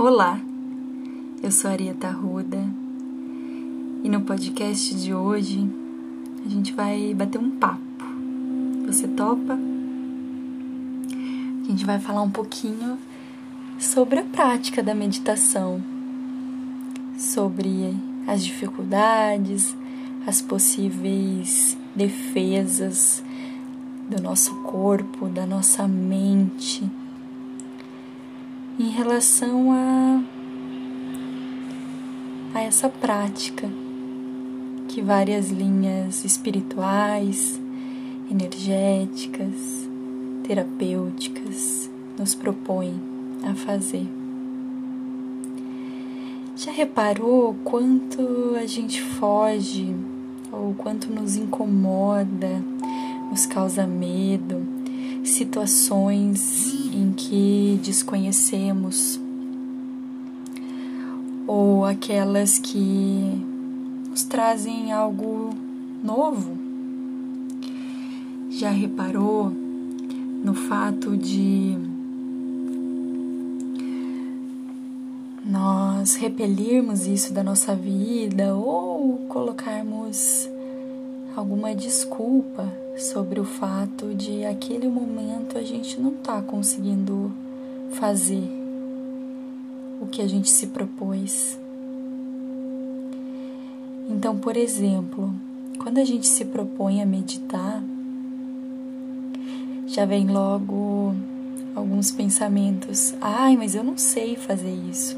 Olá, eu sou Arieta Ruda e no podcast de hoje a gente vai bater um papo. Você topa? A gente vai falar um pouquinho sobre a prática da meditação, sobre as dificuldades, as possíveis defesas do nosso corpo, da nossa mente relação a, a essa prática que várias linhas espirituais, energéticas, terapêuticas nos propõem a fazer. Já reparou quanto a gente foge ou quanto nos incomoda, nos causa medo, situações em que desconhecemos ou aquelas que nos trazem algo novo. Já reparou no fato de nós repelirmos isso da nossa vida ou colocarmos alguma desculpa sobre o fato de aquele momento a gente não tá conseguindo fazer o que a gente se propôs. Então, por exemplo, quando a gente se propõe a meditar, já vem logo alguns pensamentos. Ai, mas eu não sei fazer isso.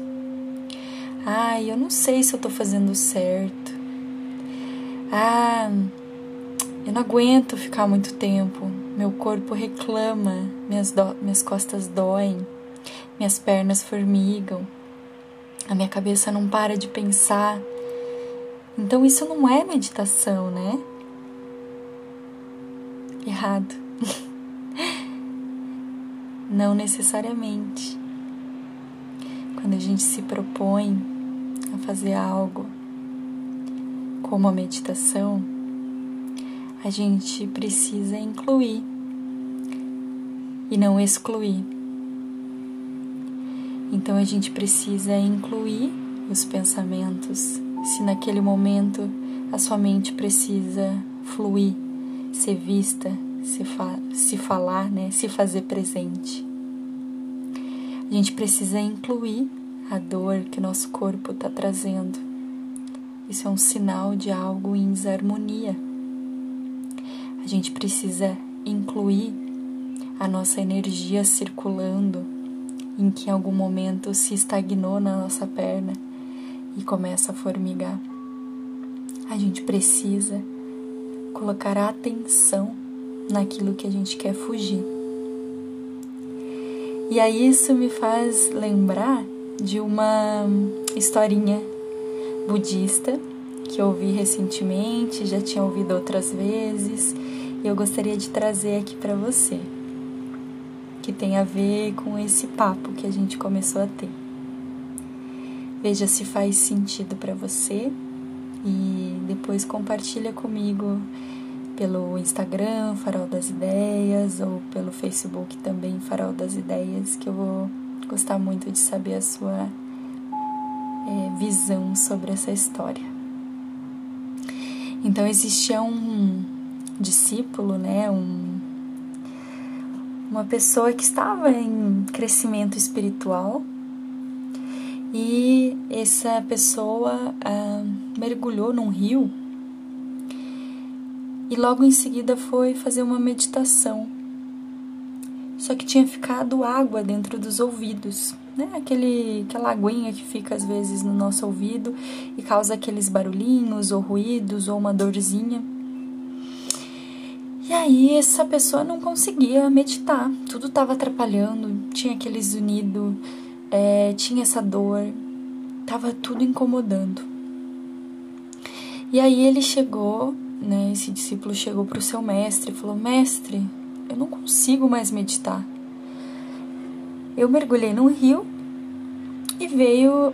Ai, eu não sei se eu tô fazendo certo. Ah, eu não aguento ficar muito tempo. Meu corpo reclama, minhas, do... minhas costas doem, minhas pernas formigam, a minha cabeça não para de pensar. Então isso não é meditação, né? Errado. não necessariamente. Quando a gente se propõe a fazer algo como a meditação, a gente precisa incluir e não excluir. Então a gente precisa incluir os pensamentos. Se naquele momento a sua mente precisa fluir, ser vista, se, fa se falar, né, se fazer presente. A gente precisa incluir a dor que nosso corpo está trazendo. Isso é um sinal de algo em desarmonia. A gente precisa incluir a nossa energia circulando, em que em algum momento se estagnou na nossa perna e começa a formigar. A gente precisa colocar atenção naquilo que a gente quer fugir. E aí isso me faz lembrar de uma historinha budista que ouvi recentemente, já tinha ouvido outras vezes, e eu gostaria de trazer aqui para você, que tem a ver com esse papo que a gente começou a ter. Veja se faz sentido para você e depois compartilha comigo pelo Instagram Farol das Ideias ou pelo Facebook também Farol das Ideias, que eu vou gostar muito de saber a sua é, visão sobre essa história. Então existia um discípulo, né, um, uma pessoa que estava em crescimento espiritual e essa pessoa ah, mergulhou num rio e logo em seguida foi fazer uma meditação. Só que tinha ficado água dentro dos ouvidos, né? Aquele, aquela aguinha que fica às vezes no nosso ouvido e causa aqueles barulhinhos ou ruídos ou uma dorzinha. E aí essa pessoa não conseguia meditar, tudo estava atrapalhando, tinha aquele zunido, é, tinha essa dor, estava tudo incomodando. E aí ele chegou, né, esse discípulo chegou para o seu mestre e falou: Mestre, eu não consigo mais meditar. Eu mergulhei num rio e veio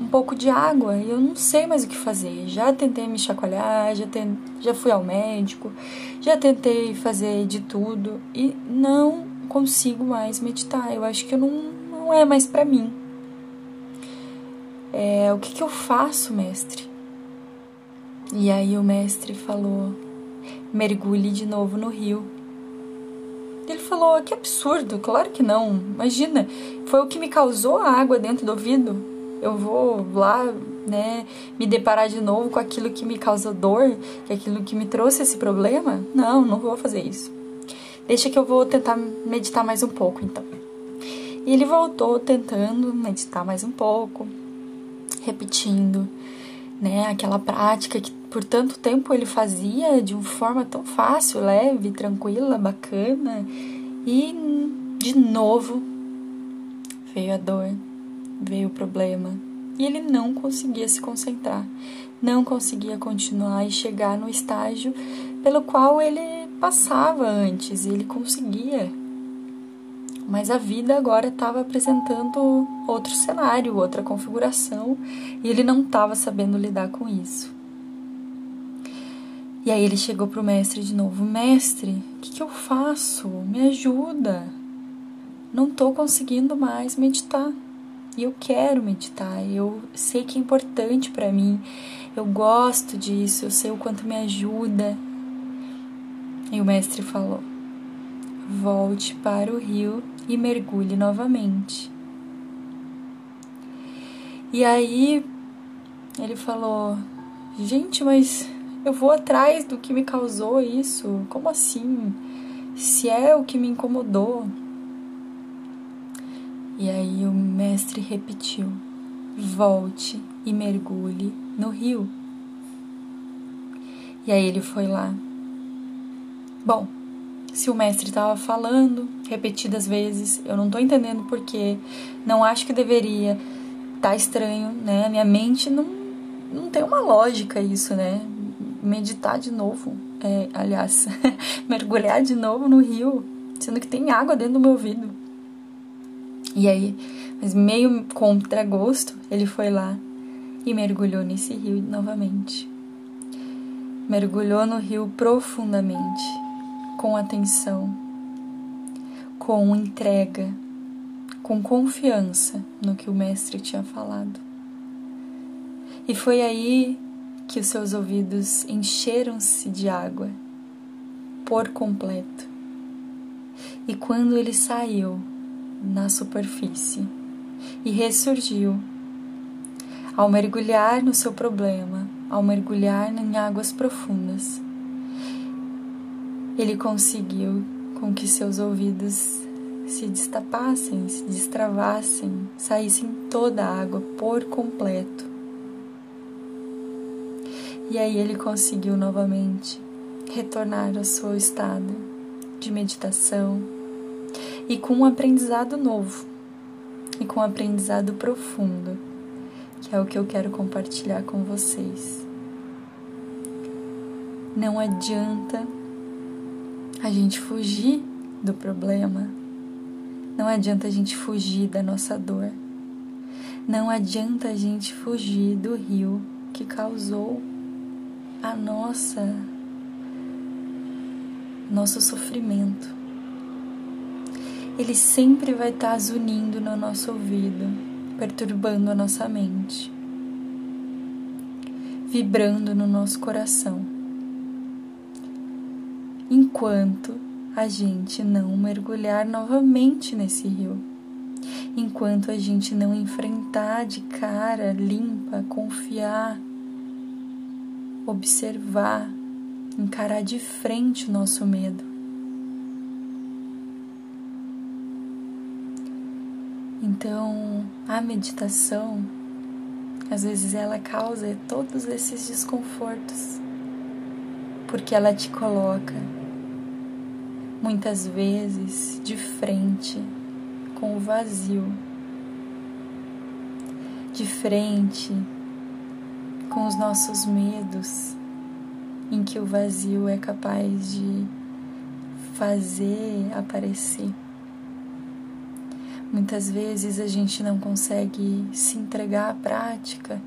um pouco de água e eu não sei mais o que fazer. Já tentei me chacoalhar, já, ten... já fui ao médico, já tentei fazer de tudo e não consigo mais meditar. Eu acho que não, não é mais para mim. é, o que, que eu faço, mestre? E aí o mestre falou: mergulhe de novo no rio. Ele falou: que absurdo, claro que não. Imagina, foi o que me causou a água dentro do ouvido. Eu vou lá, né, me deparar de novo com aquilo que me causou dor, que aquilo que me trouxe esse problema? Não, não vou fazer isso. Deixa que eu vou tentar meditar mais um pouco, então. E ele voltou tentando meditar mais um pouco, repetindo, né, aquela prática que por tanto tempo ele fazia de uma forma tão fácil, leve, tranquila, bacana, e de novo veio a dor, veio o problema, e ele não conseguia se concentrar, não conseguia continuar e chegar no estágio pelo qual ele passava antes, ele conseguia. Mas a vida agora estava apresentando outro cenário, outra configuração, e ele não estava sabendo lidar com isso. E aí ele chegou para o mestre de novo: Mestre, o que, que eu faço? Me ajuda. Não estou conseguindo mais meditar. E eu quero meditar. Eu sei que é importante para mim. Eu gosto disso. Eu sei o quanto me ajuda. E o mestre falou: Volte para o rio e mergulhe novamente. E aí ele falou: Gente, mas eu vou atrás do que me causou isso? Como assim? Se é o que me incomodou. E aí o mestre repetiu: Volte e mergulhe no rio. E aí ele foi lá. Bom, se o mestre estava falando repetidas vezes, eu não estou entendendo porquê, não acho que deveria, tá estranho, né? Minha mente não, não tem uma lógica isso, né? Meditar de novo, é, aliás, mergulhar de novo no rio, sendo que tem água dentro do meu ouvido. E aí, mas meio contra gosto, ele foi lá e mergulhou nesse rio novamente. Mergulhou no rio profundamente com atenção, com entrega, com confiança no que o Mestre tinha falado. E foi aí que os seus ouvidos encheram-se de água por completo. E quando ele saiu na superfície e ressurgiu, ao mergulhar no seu problema, ao mergulhar em águas profundas, ele conseguiu com que seus ouvidos se destapassem, se destravassem, saíssem toda a água por completo. E aí ele conseguiu novamente retornar ao seu estado de meditação e com um aprendizado novo e com um aprendizado profundo, que é o que eu quero compartilhar com vocês. Não adianta a gente fugir do problema. Não adianta a gente fugir da nossa dor. Não adianta a gente fugir do rio que causou a nossa nosso sofrimento. Ele sempre vai estar zunindo no nosso ouvido, perturbando a nossa mente, vibrando no nosso coração enquanto a gente não mergulhar novamente nesse rio. Enquanto a gente não enfrentar de cara limpa, confiar, observar, encarar de frente o nosso medo. Então, a meditação, às vezes, ela causa todos esses desconfortos, porque ela te coloca muitas vezes de frente com o vazio, de frente com os nossos medos, em que o vazio é capaz de fazer aparecer. Muitas vezes a gente não consegue se entregar à prática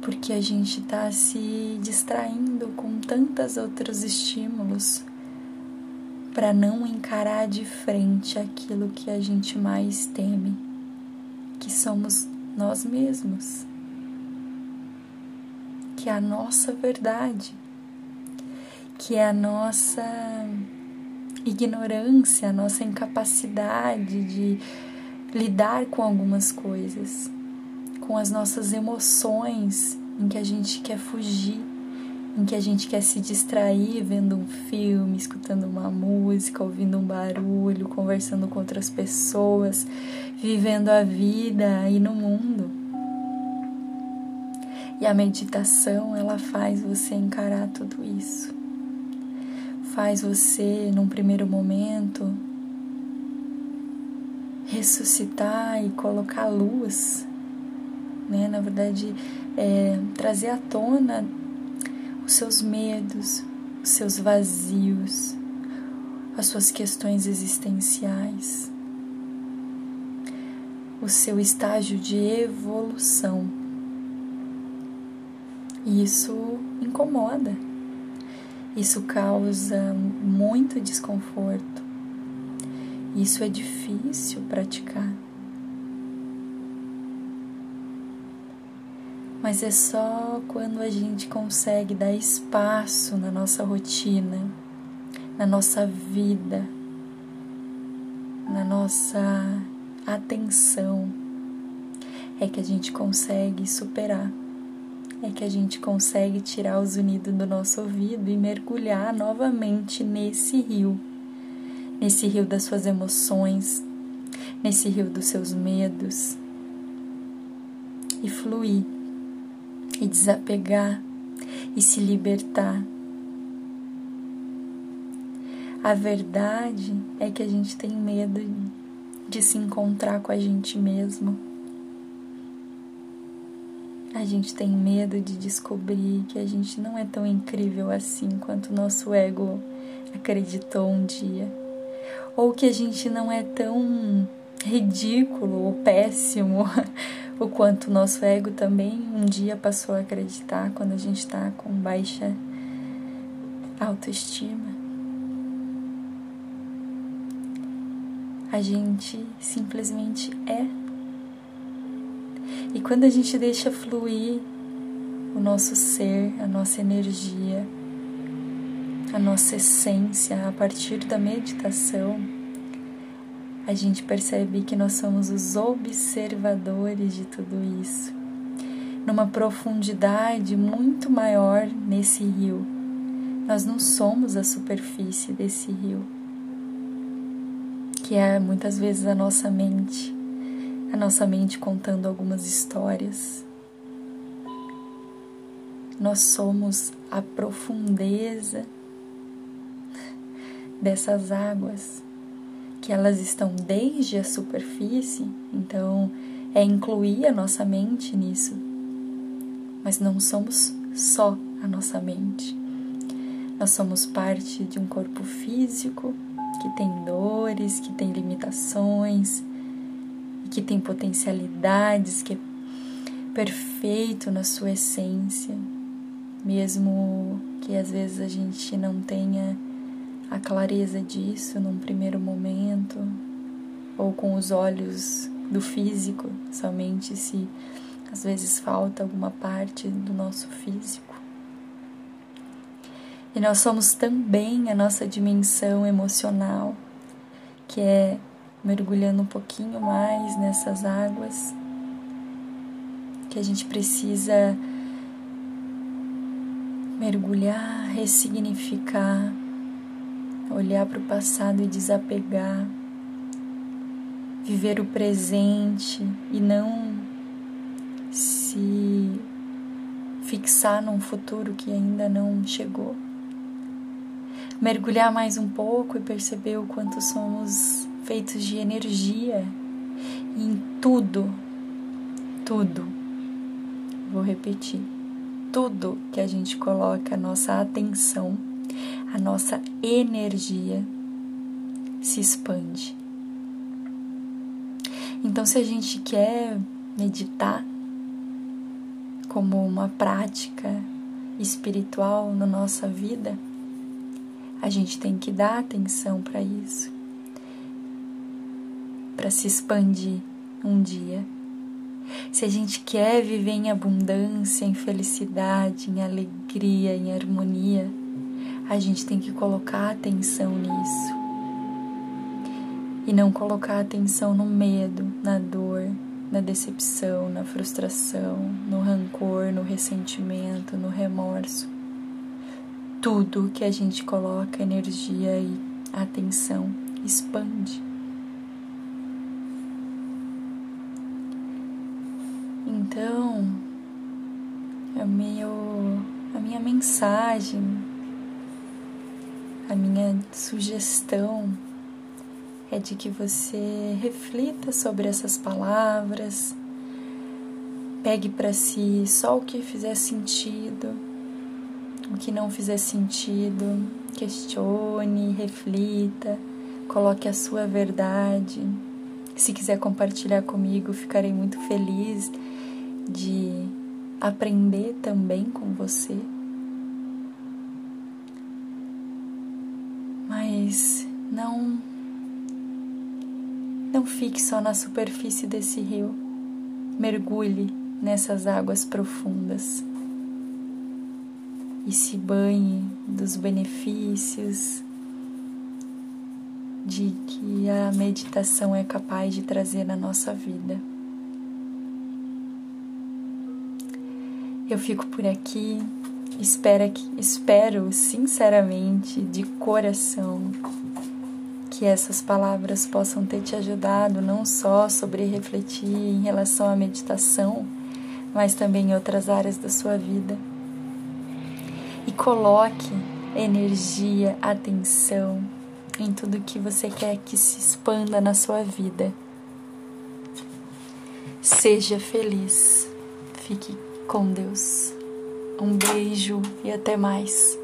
porque a gente está se distraindo com tantos outros estímulos para não encarar de frente aquilo que a gente mais teme, que somos nós mesmos, que é a nossa verdade, que é a nossa ignorância, a nossa incapacidade de lidar com algumas coisas, com as nossas emoções em que a gente quer fugir, em que a gente quer se distrair vendo um filme, escutando uma música, ouvindo um barulho, conversando com outras pessoas, vivendo a vida aí no mundo. E a meditação, ela faz você encarar tudo isso. Faz você, num primeiro momento, ressuscitar e colocar luz, né? Na verdade, é, trazer à tona os seus medos, os seus vazios, as suas questões existenciais, o seu estágio de evolução. E isso incomoda, isso causa muito desconforto, isso é difícil praticar. Mas é só quando a gente consegue dar espaço na nossa rotina, na nossa vida, na nossa atenção, é que a gente consegue superar, é que a gente consegue tirar os unidos do nosso ouvido e mergulhar novamente nesse rio nesse rio das suas emoções, nesse rio dos seus medos, e fluir, e desapegar, e se libertar. A verdade é que a gente tem medo de se encontrar com a gente mesmo. A gente tem medo de descobrir que a gente não é tão incrível assim quanto o nosso ego acreditou um dia ou que a gente não é tão ridículo ou péssimo o quanto o nosso ego também um dia passou a acreditar quando a gente está com baixa autoestima. A gente simplesmente é. E quando a gente deixa fluir o nosso ser, a nossa energia, a nossa essência a partir da meditação, a gente percebe que nós somos os observadores de tudo isso, numa profundidade muito maior nesse rio. Nós não somos a superfície desse rio, que é muitas vezes a nossa mente, a nossa mente contando algumas histórias. Nós somos a profundeza dessas águas, que elas estão desde a superfície, então é incluir a nossa mente nisso. Mas não somos só a nossa mente. Nós somos parte de um corpo físico que tem dores, que tem limitações, que tem potencialidades, que é perfeito na sua essência, mesmo que às vezes a gente não tenha a clareza disso num primeiro momento, ou com os olhos do físico, somente se às vezes falta alguma parte do nosso físico. E nós somos também a nossa dimensão emocional, que é mergulhando um pouquinho mais nessas águas, que a gente precisa mergulhar, ressignificar olhar para o passado e desapegar, viver o presente e não se fixar num futuro que ainda não chegou. Mergulhar mais um pouco e perceber o quanto somos feitos de energia e em tudo, tudo, vou repetir, tudo que a gente coloca a nossa atenção a nossa energia se expande. Então, se a gente quer meditar como uma prática espiritual na nossa vida, a gente tem que dar atenção para isso, para se expandir um dia Se a gente quer viver em abundância, em felicidade, em alegria, em harmonia, a gente tem que colocar atenção nisso. E não colocar atenção no medo, na dor, na decepção, na frustração, no rancor, no ressentimento, no remorso. Tudo que a gente coloca energia e atenção expande. É meu, a minha mensagem, a minha sugestão é de que você reflita sobre essas palavras, pegue para si só o que fizer sentido, o que não fizer sentido, questione, reflita, coloque a sua verdade. Se quiser compartilhar comigo, ficarei muito feliz de aprender também com você. Mas não não fique só na superfície desse rio. Mergulhe nessas águas profundas e se banhe dos benefícios de que a meditação é capaz de trazer na nossa vida. Eu fico por aqui, espero, que, espero sinceramente, de coração, que essas palavras possam ter te ajudado não só sobre refletir em relação à meditação, mas também em outras áreas da sua vida. E coloque energia, atenção em tudo que você quer que se expanda na sua vida. Seja feliz. Fique com Deus. Um beijo e até mais.